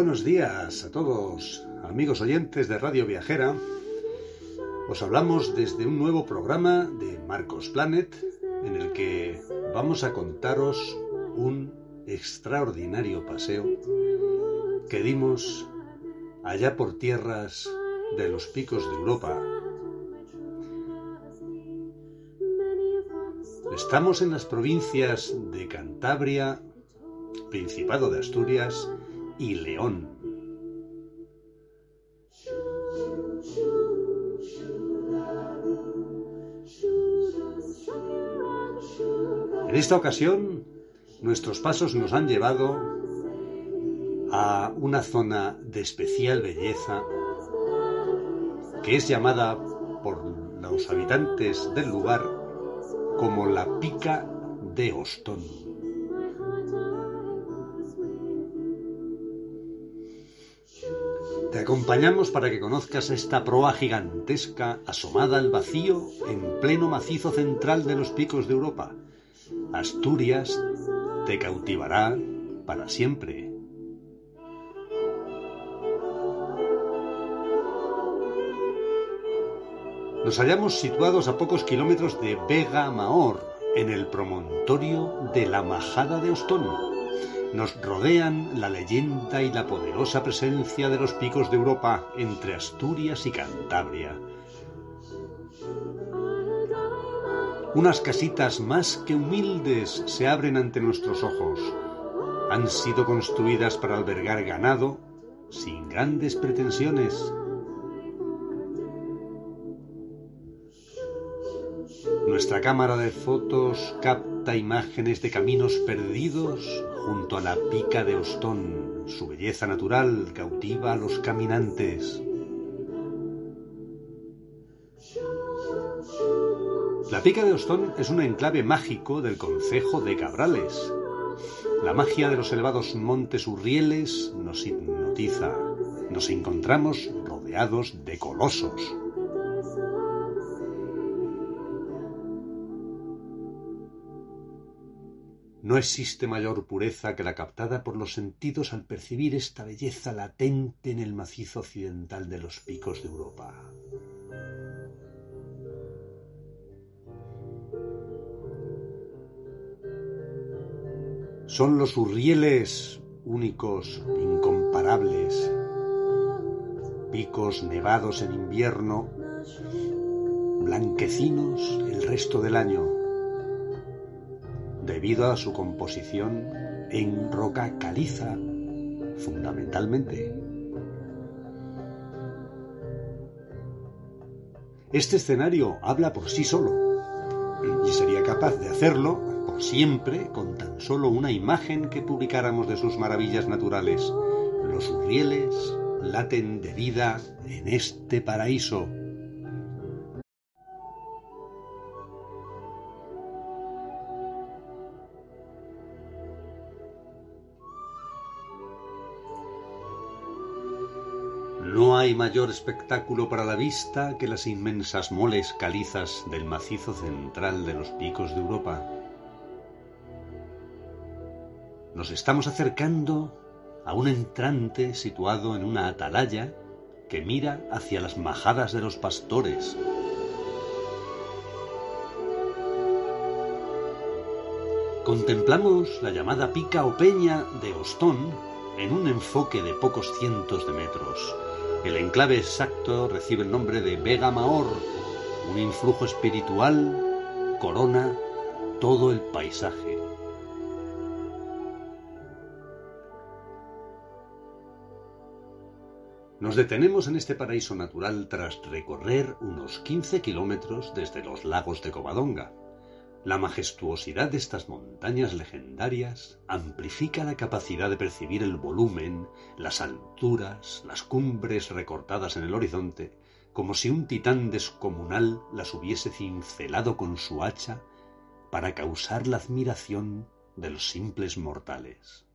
Buenos días a todos, amigos oyentes de Radio Viajera. Os hablamos desde un nuevo programa de Marcos Planet en el que vamos a contaros un extraordinario paseo que dimos allá por tierras de los picos de Europa. Estamos en las provincias de Cantabria, Principado de Asturias y León. En esta ocasión, nuestros pasos nos han llevado a una zona de especial belleza que es llamada por los habitantes del lugar como la pica de Ostón. Te acompañamos para que conozcas esta proa gigantesca asomada al vacío en pleno macizo central de los picos de Europa. Asturias te cautivará para siempre. Nos hallamos situados a pocos kilómetros de Vega Maor, en el promontorio de la Majada de Ostón. Nos rodean la leyenda y la poderosa presencia de los picos de Europa entre Asturias y Cantabria. Unas casitas más que humildes se abren ante nuestros ojos. Han sido construidas para albergar ganado sin grandes pretensiones Nuestra cámara de fotos capta imágenes de caminos perdidos junto a la pica de Ostón. Su belleza natural cautiva a los caminantes. La pica de Ostón es un enclave mágico del concejo de Cabrales. La magia de los elevados montes Urrieles nos hipnotiza. Nos encontramos rodeados de colosos. No existe mayor pureza que la captada por los sentidos al percibir esta belleza latente en el macizo occidental de los picos de Europa. Son los urrieles únicos, incomparables, picos nevados en invierno, blanquecinos el resto del año debido a su composición en roca caliza, fundamentalmente. Este escenario habla por sí solo y sería capaz de hacerlo por siempre con tan solo una imagen que publicáramos de sus maravillas naturales. Los urrieles laten de vida en este paraíso. No hay mayor espectáculo para la vista que las inmensas moles calizas del macizo central de los picos de Europa. Nos estamos acercando a un entrante situado en una atalaya que mira hacia las majadas de los pastores. Contemplamos la llamada pica o peña de Ostón en un enfoque de pocos cientos de metros. El enclave exacto recibe el nombre de Vega Maor. Un influjo espiritual corona todo el paisaje. Nos detenemos en este paraíso natural tras recorrer unos 15 kilómetros desde los lagos de Covadonga. La majestuosidad de estas montañas legendarias amplifica la capacidad de percibir el volumen, las alturas, las cumbres recortadas en el horizonte, como si un titán descomunal las hubiese cincelado con su hacha para causar la admiración de los simples mortales.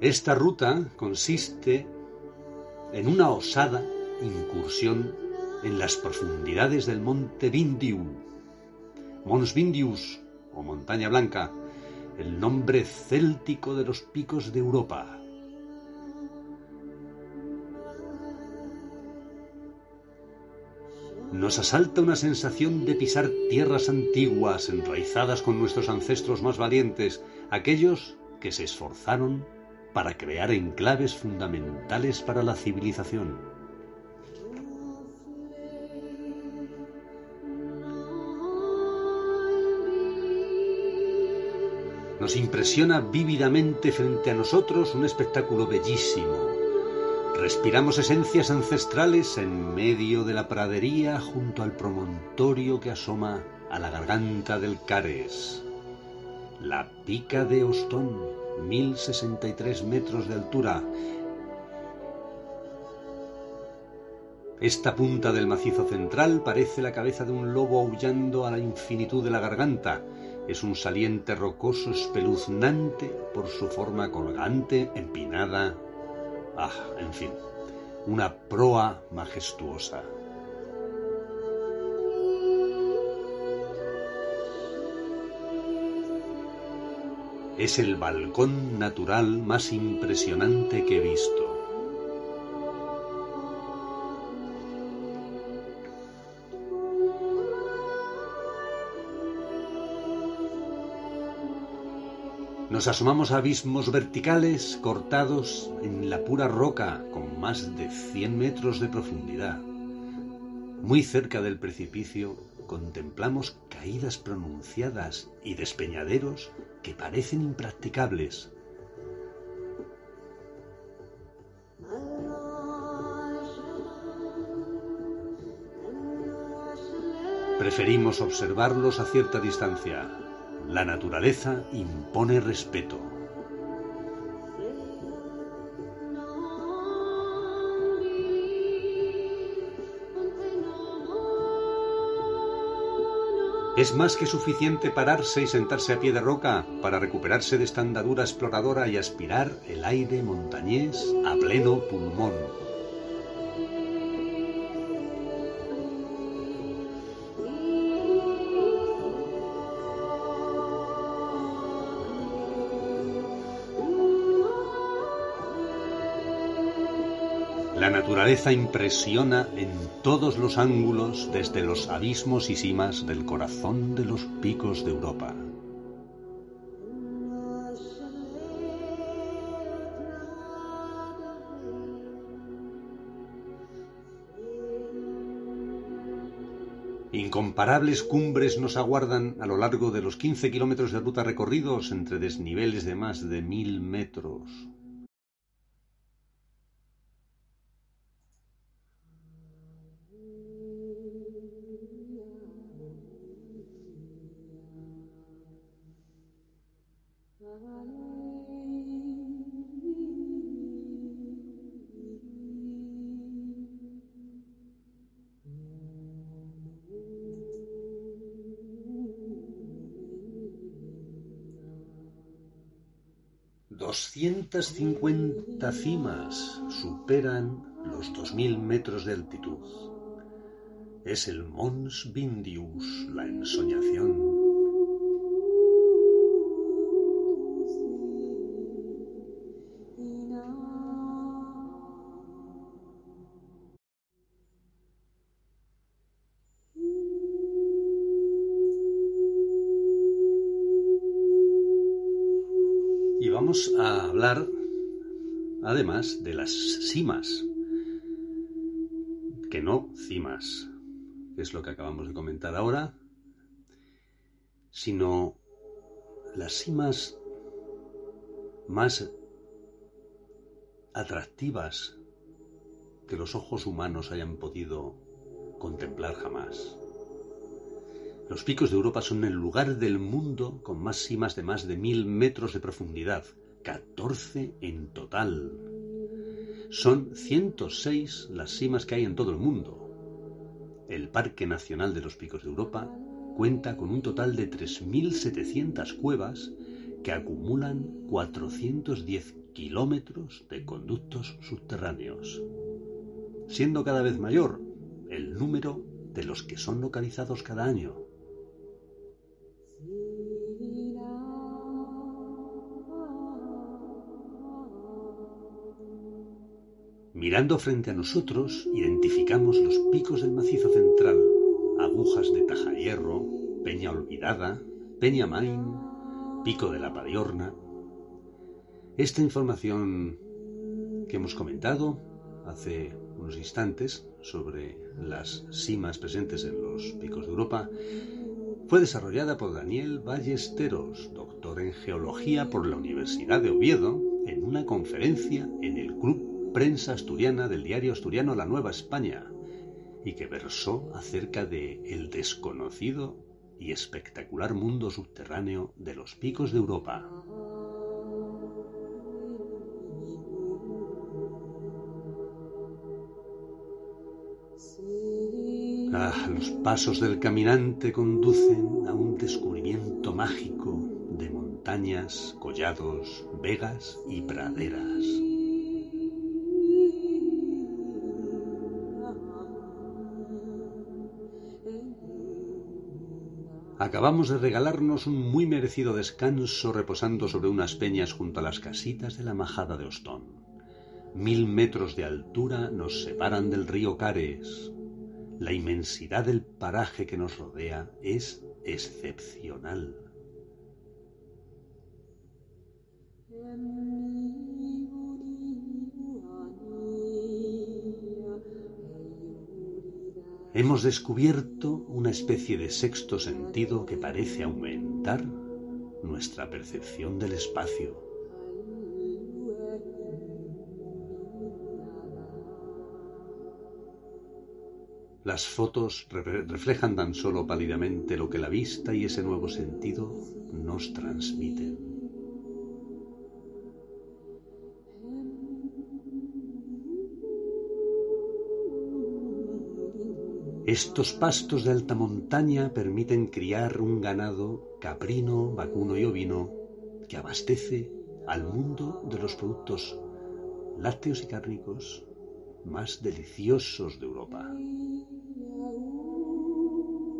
Esta ruta consiste en una osada incursión en las profundidades del monte Vindiu, Mons Vindius o Montaña Blanca, el nombre céltico de los picos de Europa. Nos asalta una sensación de pisar tierras antiguas enraizadas con nuestros ancestros más valientes, aquellos que se esforzaron para crear enclaves fundamentales para la civilización. Nos impresiona vívidamente frente a nosotros un espectáculo bellísimo. Respiramos esencias ancestrales en medio de la pradería junto al promontorio que asoma a la garganta del Cares. La pica de Ostón, 1063 metros de altura. Esta punta del macizo central parece la cabeza de un lobo aullando a la infinitud de la garganta. Es un saliente rocoso espeluznante por su forma colgante, empinada. Ah, en fin, una proa majestuosa. Es el balcón natural más impresionante que he visto. Nos asomamos a abismos verticales cortados en la pura roca con más de 100 metros de profundidad. Muy cerca del precipicio contemplamos caídas pronunciadas y despeñaderos que parecen impracticables. Preferimos observarlos a cierta distancia. La naturaleza impone respeto. Es más que suficiente pararse y sentarse a pie de roca para recuperarse de esta andadura exploradora y aspirar el aire montañés a pleno pulmón. Impresiona en todos los ángulos desde los abismos y cimas del corazón de los picos de Europa. Incomparables cumbres nos aguardan a lo largo de los 15 kilómetros de ruta recorridos entre desniveles de más de mil metros. Doscientas cincuenta cimas superan los dos mil metros de altitud. Es el Mons Vindius, la ensoñación. Vamos a hablar además de las cimas, que no cimas, que es lo que acabamos de comentar ahora, sino las cimas más atractivas que los ojos humanos hayan podido contemplar jamás. Los picos de Europa son el lugar del mundo con más de más de mil metros de profundidad, 14 en total. Son 106 las cimas que hay en todo el mundo. El Parque Nacional de los Picos de Europa cuenta con un total de 3.700 cuevas que acumulan 410 kilómetros de conductos subterráneos, siendo cada vez mayor el número de los que son localizados cada año. Mirando frente a nosotros, identificamos los picos del macizo central, agujas de Taja Hierro, Peña Olvidada, Peña Main, Pico de la Padiorna. Esta información que hemos comentado hace unos instantes sobre las cimas presentes en los picos de Europa fue desarrollada por Daniel Ballesteros, doctor en geología por la Universidad de Oviedo, en una conferencia en el Club Prensa Asturiana del diario asturiano La Nueva España, y que versó acerca de el desconocido y espectacular mundo subterráneo de los picos de Europa. Ah, los pasos del caminante conducen a un descubrimiento mágico de montañas, collados, vegas y praderas. Acabamos de regalarnos un muy merecido descanso reposando sobre unas peñas junto a las casitas de la majada de Ostón. Mil metros de altura nos separan del río Cares. La inmensidad del paraje que nos rodea es excepcional. Hemos descubierto una especie de sexto sentido que parece aumentar nuestra percepción del espacio. Las fotos reflejan tan solo pálidamente lo que la vista y ese nuevo sentido nos transmiten. Estos pastos de alta montaña permiten criar un ganado caprino, vacuno y ovino que abastece al mundo de los productos lácteos y cárnicos más deliciosos de Europa.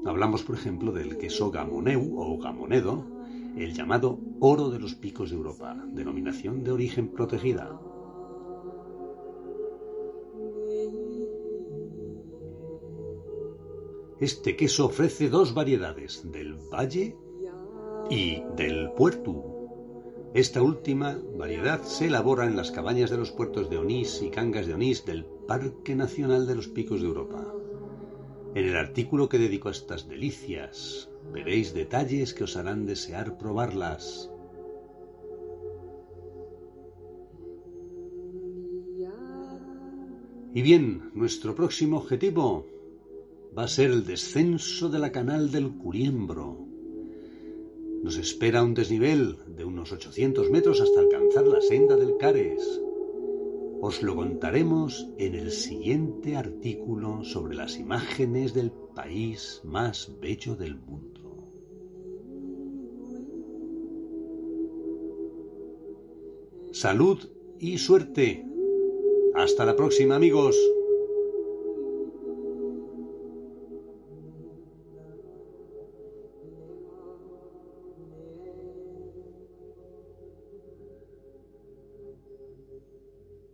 Hablamos, por ejemplo, del queso gamoneu o gamonedo, el llamado oro de los picos de Europa, denominación de origen protegida. Este queso ofrece dos variedades, del valle y del puerto. Esta última variedad se elabora en las cabañas de los puertos de Onís y Cangas de Onís del Parque Nacional de los Picos de Europa. En el artículo que dedico a estas delicias veréis detalles que os harán desear probarlas. Y bien, nuestro próximo objetivo va a ser el descenso de la canal del Curiembro. Nos espera un desnivel de unos 800 metros hasta alcanzar la senda del Cares. Os lo contaremos en el siguiente artículo sobre las imágenes del país más bello del mundo. Salud y suerte. Hasta la próxima amigos.